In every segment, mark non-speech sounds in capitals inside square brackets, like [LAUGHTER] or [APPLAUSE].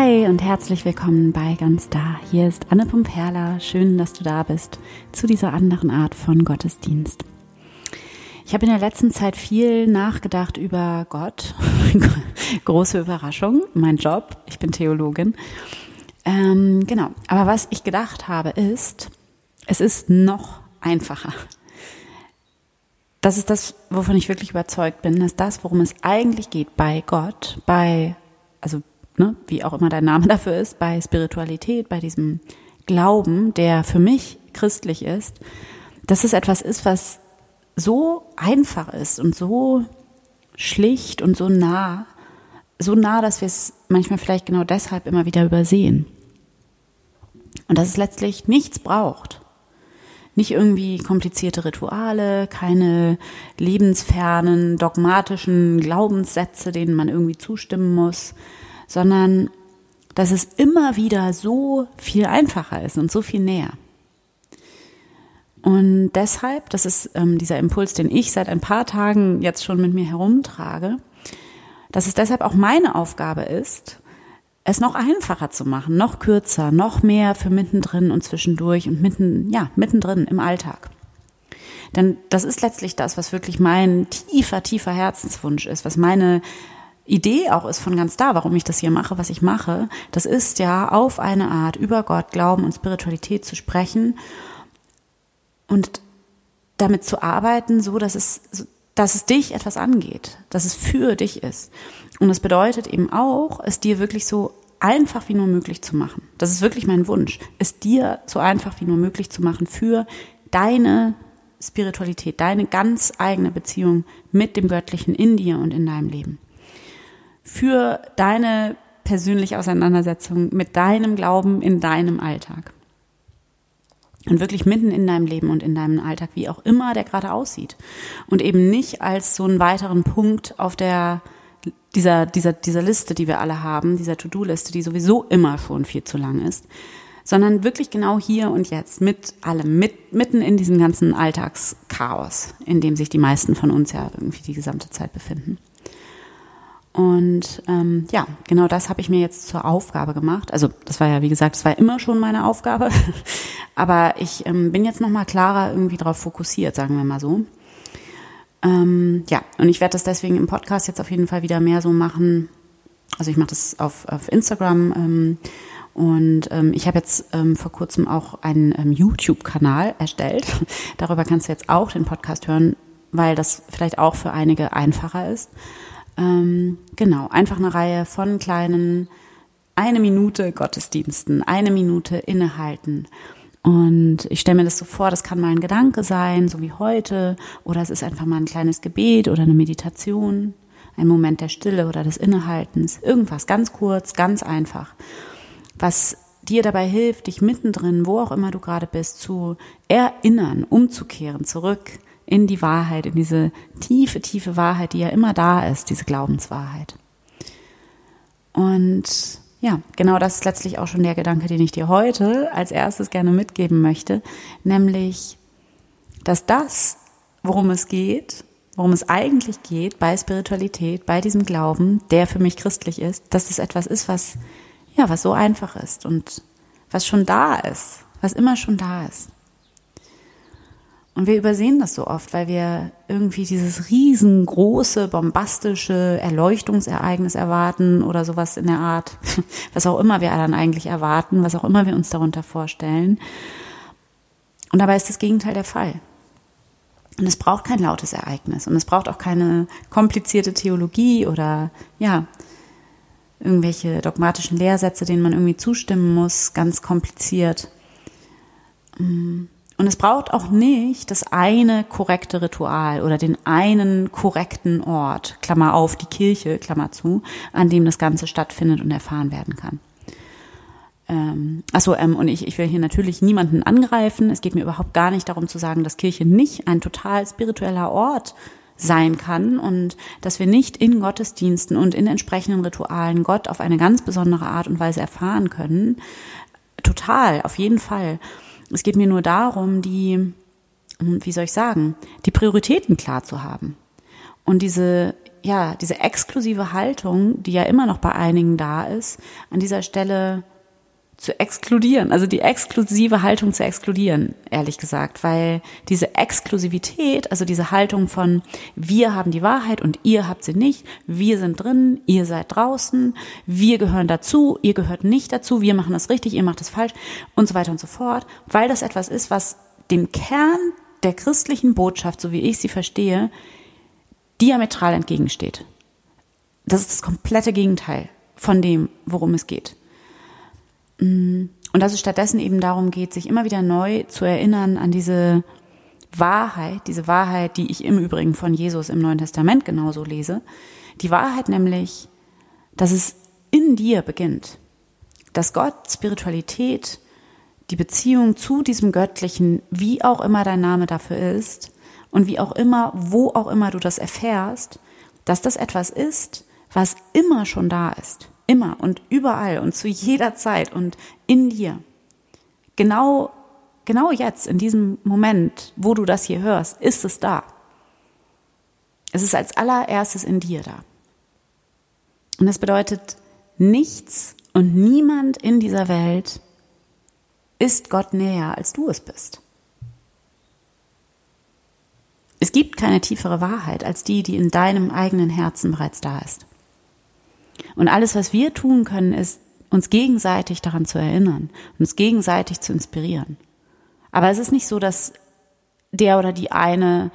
Hi und herzlich willkommen bei Ganz Da. Hier ist Anne Pumperla. Schön, dass du da bist zu dieser anderen Art von Gottesdienst. Ich habe in der letzten Zeit viel nachgedacht über Gott. [LAUGHS] Große Überraschung, mein Job. Ich bin Theologin. Ähm, genau. Aber was ich gedacht habe ist, es ist noch einfacher. Das ist das, wovon ich wirklich überzeugt bin, dass das, worum es eigentlich geht bei Gott, bei, also ne, wie auch immer dein Name [LAUGHS] dafür ist, bei Spiritualität, bei diesem Glauben, der für mich christlich ist, dass es etwas ist, was so einfach ist und so schlicht und so nah, so nah, dass wir es manchmal vielleicht genau deshalb immer wieder übersehen. Und dass es letztlich nichts braucht. Nicht irgendwie komplizierte Rituale, keine lebensfernen, dogmatischen Glaubenssätze, denen man irgendwie zustimmen muss, sondern dass es immer wieder so viel einfacher ist und so viel näher. Und deshalb, das ist ähm, dieser Impuls, den ich seit ein paar Tagen jetzt schon mit mir herumtrage, dass es deshalb auch meine Aufgabe ist, es noch einfacher zu machen, noch kürzer, noch mehr für mittendrin und zwischendurch und mitten, ja, mittendrin im Alltag. Denn das ist letztlich das, was wirklich mein tiefer, tiefer Herzenswunsch ist, was meine Idee auch ist von ganz da, warum ich das hier mache, was ich mache, das ist ja auf eine Art über Gott, Glauben und Spiritualität zu sprechen und damit zu arbeiten, so dass es, dass es dich etwas angeht, dass es für dich ist. Und das bedeutet eben auch, es dir wirklich so einfach wie nur möglich zu machen. Das ist wirklich mein Wunsch, es dir so einfach wie nur möglich zu machen für deine Spiritualität, deine ganz eigene Beziehung mit dem Göttlichen in dir und in deinem Leben für deine persönliche Auseinandersetzung mit deinem Glauben in deinem Alltag. Und wirklich mitten in deinem Leben und in deinem Alltag, wie auch immer der gerade aussieht. Und eben nicht als so einen weiteren Punkt auf der, dieser, dieser, dieser Liste, die wir alle haben, dieser To-Do-Liste, die sowieso immer schon viel zu lang ist, sondern wirklich genau hier und jetzt mit allem, mit, mitten in diesem ganzen Alltagschaos, in dem sich die meisten von uns ja irgendwie die gesamte Zeit befinden. Und ähm, ja, genau das habe ich mir jetzt zur Aufgabe gemacht. Also das war ja, wie gesagt, das war immer schon meine Aufgabe. [LAUGHS] Aber ich ähm, bin jetzt nochmal klarer irgendwie darauf fokussiert, sagen wir mal so. Ähm, ja, und ich werde das deswegen im Podcast jetzt auf jeden Fall wieder mehr so machen. Also ich mache das auf, auf Instagram. Ähm, und ähm, ich habe jetzt ähm, vor kurzem auch einen ähm, YouTube-Kanal erstellt. [LAUGHS] Darüber kannst du jetzt auch den Podcast hören, weil das vielleicht auch für einige einfacher ist. Ähm, genau, einfach eine Reihe von kleinen eine Minute Gottesdiensten, eine Minute innehalten. Und ich stelle mir das so vor, das kann mal ein Gedanke sein, so wie heute, oder es ist einfach mal ein kleines Gebet oder eine Meditation, ein Moment der Stille oder des Innehaltens, irgendwas ganz kurz, ganz einfach, was dir dabei hilft, dich mittendrin, wo auch immer du gerade bist, zu erinnern, umzukehren, zurück in die Wahrheit, in diese tiefe, tiefe Wahrheit, die ja immer da ist, diese Glaubenswahrheit. Und ja, genau das ist letztlich auch schon der Gedanke, den ich dir heute als erstes gerne mitgeben möchte, nämlich, dass das, worum es geht, worum es eigentlich geht bei Spiritualität, bei diesem Glauben, der für mich christlich ist, dass das etwas ist, was, ja, was so einfach ist und was schon da ist, was immer schon da ist. Und wir übersehen das so oft, weil wir irgendwie dieses riesengroße, bombastische Erleuchtungsereignis erwarten oder sowas in der Art, [LAUGHS] was auch immer wir dann eigentlich erwarten, was auch immer wir uns darunter vorstellen. Und dabei ist das Gegenteil der Fall. Und es braucht kein lautes Ereignis und es braucht auch keine komplizierte Theologie oder ja, irgendwelche dogmatischen Lehrsätze, denen man irgendwie zustimmen muss, ganz kompliziert. Mm. Und es braucht auch nicht das eine korrekte Ritual oder den einen korrekten Ort, Klammer auf, die Kirche, Klammer zu, an dem das Ganze stattfindet und erfahren werden kann. Ähm, achso, ähm, und ich, ich will hier natürlich niemanden angreifen. Es geht mir überhaupt gar nicht darum zu sagen, dass Kirche nicht ein total spiritueller Ort sein kann und dass wir nicht in Gottesdiensten und in entsprechenden Ritualen Gott auf eine ganz besondere Art und Weise erfahren können. Total, auf jeden Fall. Es geht mir nur darum, die, wie soll ich sagen, die Prioritäten klar zu haben. Und diese, ja, diese exklusive Haltung, die ja immer noch bei einigen da ist, an dieser Stelle zu exkludieren, also die exklusive Haltung zu exkludieren, ehrlich gesagt, weil diese Exklusivität, also diese Haltung von wir haben die Wahrheit und ihr habt sie nicht, wir sind drin, ihr seid draußen, wir gehören dazu, ihr gehört nicht dazu, wir machen das richtig, ihr macht das falsch und so weiter und so fort, weil das etwas ist, was dem Kern der christlichen Botschaft, so wie ich sie verstehe, diametral entgegensteht. Das ist das komplette Gegenteil von dem, worum es geht. Mm, und dass es stattdessen eben darum geht, sich immer wieder neu zu erinnern an diese Wahrheit, diese Wahrheit, die ich im Übrigen von Jesus im Neuen Testament genauso lese. Die Wahrheit nämlich, dass es in dir beginnt. Dass Gott, Spiritualität, die Beziehung zu diesem Göttlichen, wie auch immer dein Name dafür ist und wie auch immer, wo auch immer du das erfährst, dass das etwas ist, was immer schon da ist. Immer und überall und zu jeder Zeit und in dir. Genau, genau jetzt, in diesem Moment, wo du das hier hörst, ist es da. Es ist als allererstes in dir da. Und das bedeutet, nichts und niemand in dieser Welt ist Gott näher, als du es bist. Es gibt keine tiefere Wahrheit als die, die in deinem eigenen Herzen bereits da ist. Und alles, was wir tun können, ist, uns gegenseitig daran zu erinnern, uns gegenseitig zu inspirieren. Aber es ist nicht so, dass der oder die eine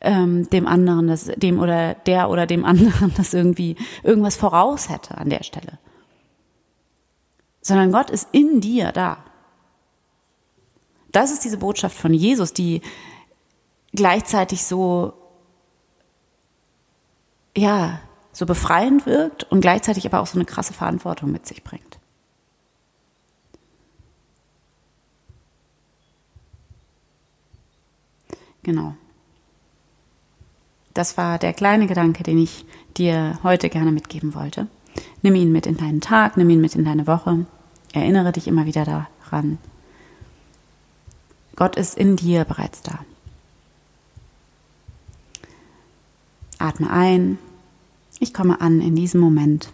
ähm, dem anderen, das, dem oder der oder dem [LAUGHS] anderen das irgendwie irgendwas voraus hätte an der Stelle. Sondern Gott ist in dir da. Das ist diese Botschaft von Jesus, die gleichzeitig so, ja, so befreiend wirkt und gleichzeitig aber auch so eine krasse Verantwortung mit sich bringt. Genau. Das war der kleine Gedanke, den ich dir heute gerne mitgeben wollte. Nimm ihn mit in deinen Tag, nimm ihn mit in deine Woche. Erinnere dich immer wieder daran. Gott ist in dir bereits da. Atme ein ich komme an in diesem Moment.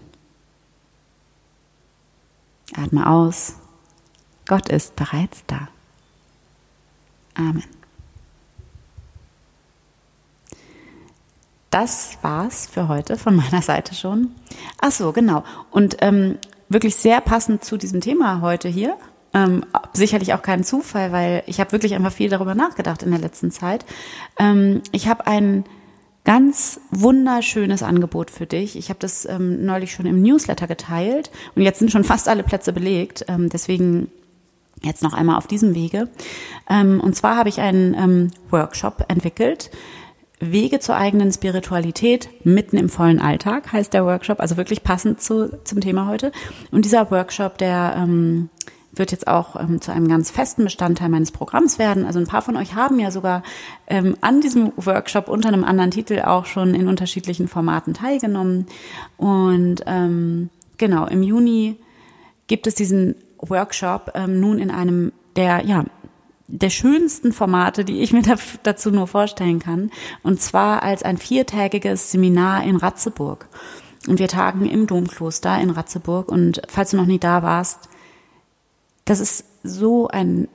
Atme aus. Gott ist bereits da. Amen. Das war's für heute von meiner Seite schon. Ach so, genau. Und ähm, wirklich sehr passend zu diesem Thema heute hier. Ähm, sicherlich auch kein Zufall, weil ich habe wirklich einfach viel darüber nachgedacht in der letzten Zeit. Ähm, ich habe einen ganz wunderschönes Angebot für dich. Ich habe das ähm, neulich schon im Newsletter geteilt und jetzt sind schon fast alle Plätze belegt. Ähm, deswegen jetzt noch einmal auf diesem Wege. Ähm, und zwar habe ich einen ähm, Workshop entwickelt. Wege zur eigenen Spiritualität mitten im vollen Alltag heißt der Workshop, also wirklich passend zu, zum Thema heute. Und dieser Workshop, der ähm, wird jetzt auch ähm, zu einem ganz festen Bestandteil meines Programms werden. Also ein paar von euch haben ja sogar ähm, an diesem Workshop unter einem anderen Titel auch schon in unterschiedlichen Formaten teilgenommen. Und ähm, genau, im Juni gibt es diesen Workshop ähm, nun in einem der, ja, der schönsten Formate, die ich mir dazu nur vorstellen kann. Und zwar als ein viertägiges Seminar in Ratzeburg. Und wir tagen im Domkloster in Ratzeburg. Und falls du noch nie da warst, das ist so ein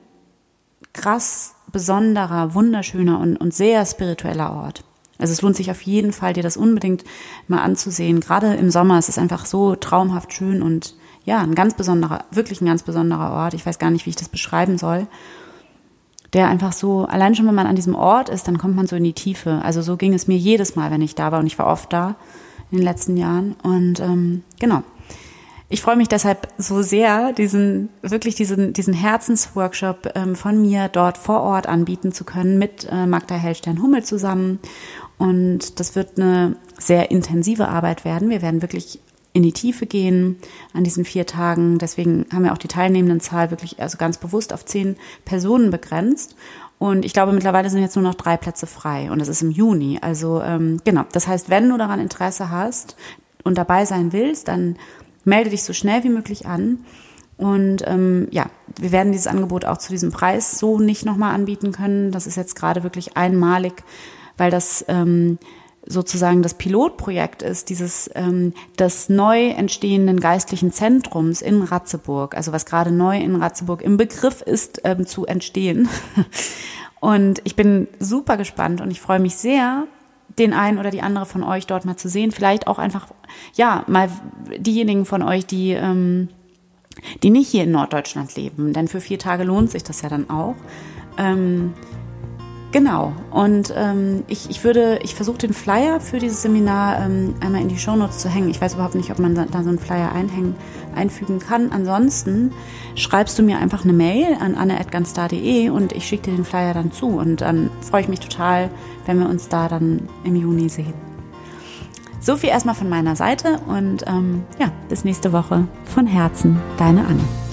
krass besonderer, wunderschöner und, und sehr spiritueller Ort. Also es lohnt sich auf jeden Fall, dir das unbedingt mal anzusehen. Gerade im Sommer ist es einfach so traumhaft schön und ja, ein ganz besonderer, wirklich ein ganz besonderer Ort. Ich weiß gar nicht, wie ich das beschreiben soll. Der einfach so, allein schon wenn man an diesem Ort ist, dann kommt man so in die Tiefe. Also so ging es mir jedes Mal, wenn ich da war und ich war oft da in den letzten Jahren. Und ähm, genau, ich freue mich deshalb so sehr, diesen wirklich diesen diesen Herzensworkshop ähm, von mir dort vor Ort anbieten zu können mit äh, Magda Hellstern Hummel zusammen. Und das wird eine sehr intensive Arbeit werden. Wir werden wirklich in die Tiefe gehen an diesen vier Tagen. Deswegen haben wir auch die Teilnehmendenzahl wirklich also ganz bewusst auf zehn Personen begrenzt. Und ich glaube, mittlerweile sind jetzt nur noch drei Plätze frei und das ist im Juni. Also ähm, genau, das heißt, wenn du daran Interesse hast und dabei sein willst, dann melde dich so schnell wie möglich an. Und ähm, ja, wir werden dieses Angebot auch zu diesem Preis so nicht nochmal anbieten können. Das ist jetzt gerade wirklich einmalig, weil das ähm, sozusagen das Pilotprojekt ist, dieses ähm, des neu entstehenden geistlichen Zentrums in Ratzeburg, also was gerade neu in Ratzeburg im Begriff ist ähm, zu entstehen. [LAUGHS] Und ich bin super gespannt und ich freue mich sehr, den einen oder die andere von euch dort mal zu sehen. Vielleicht auch einfach, ja, mal diejenigen von euch, die, ähm, die nicht hier in Norddeutschland leben. Denn für vier Tage lohnt sich das ja dann auch. Ähm, Genau. Und ähm, ich, ich würde, ich versuche den Flyer für dieses Seminar ähm, einmal in die Shownotes zu hängen. Ich weiß überhaupt nicht, ob man da so einen Flyer einhängen, einfügen kann. Ansonsten schreibst du mir einfach eine Mail an anne.ganstar.de und ich schicke dir den Flyer dann zu. Und dann freue ich mich total, wenn wir uns da dann im Juni sehen. So viel erstmal von meiner Seite und ähm, ja, bis nächste Woche. Von Herzen, deine Anne.